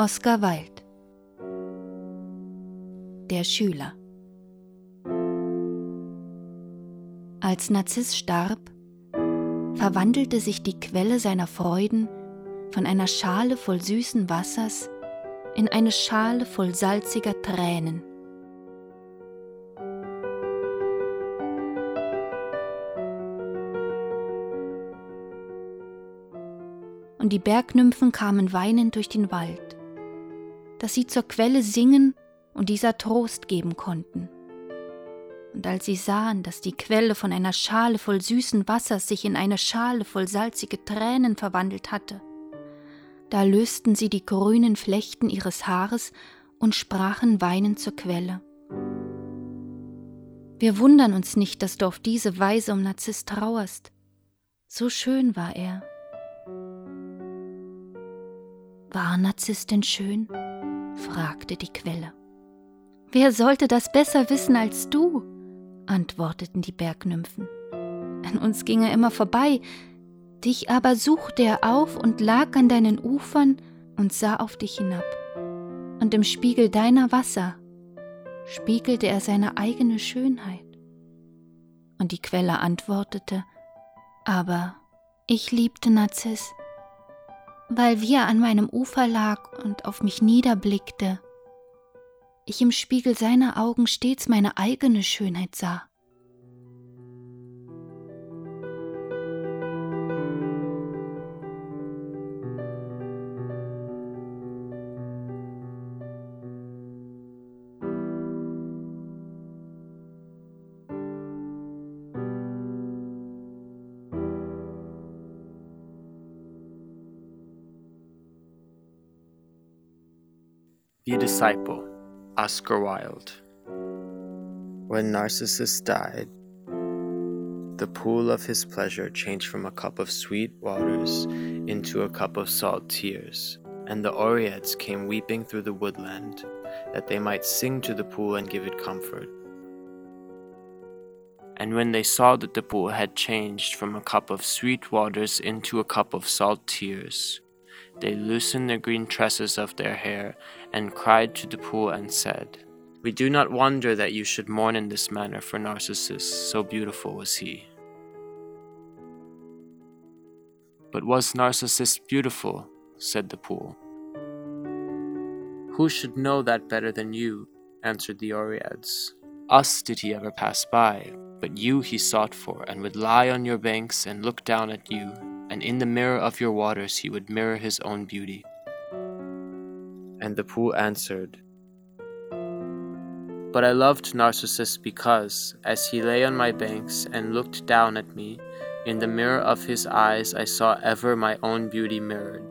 Oscar Wilde. Der Schüler. Als Narziss starb, verwandelte sich die Quelle seiner Freuden von einer Schale voll süßen Wassers in eine Schale voll salziger Tränen. Und die Bergnymphen kamen weinend durch den Wald, dass sie zur Quelle singen und dieser Trost geben konnten. Und als sie sahen, dass die Quelle von einer Schale voll süßen Wassers sich in eine Schale voll salzige Tränen verwandelt hatte, da lösten sie die grünen Flechten ihres Haares und sprachen weinend zur Quelle. Wir wundern uns nicht, dass du auf diese Weise um Narziss trauerst. So schön war er. War Narziss denn schön? Fragte die Quelle. Wer sollte das besser wissen als du? antworteten die Bergnymphen. An uns ging er immer vorbei, dich aber suchte er auf und lag an deinen Ufern und sah auf dich hinab. Und im Spiegel deiner Wasser spiegelte er seine eigene Schönheit. Und die Quelle antwortete, aber ich liebte Narziss, weil wie er an meinem Ufer lag und auf mich niederblickte, ich im Spiegel seiner Augen stets meine eigene Schönheit sah. The Disciple Oscar Wilde. When Narcissus died, the pool of his pleasure changed from a cup of sweet waters into a cup of salt tears, and the Oreads came weeping through the woodland, that they might sing to the pool and give it comfort. And when they saw that the pool had changed from a cup of sweet waters into a cup of salt tears, they loosened the green tresses of their hair and cried to the pool and said, We do not wonder that you should mourn in this manner for Narcissus, so beautiful was he. But was Narcissus beautiful? said the pool. Who should know that better than you? answered the Oreads. Us did he ever pass by, but you he sought for, and would lie on your banks and look down at you and in the mirror of your waters he would mirror his own beauty. And the pool answered, But I loved Narcissus because, as he lay on my banks and looked down at me, in the mirror of his eyes I saw ever my own beauty mirrored.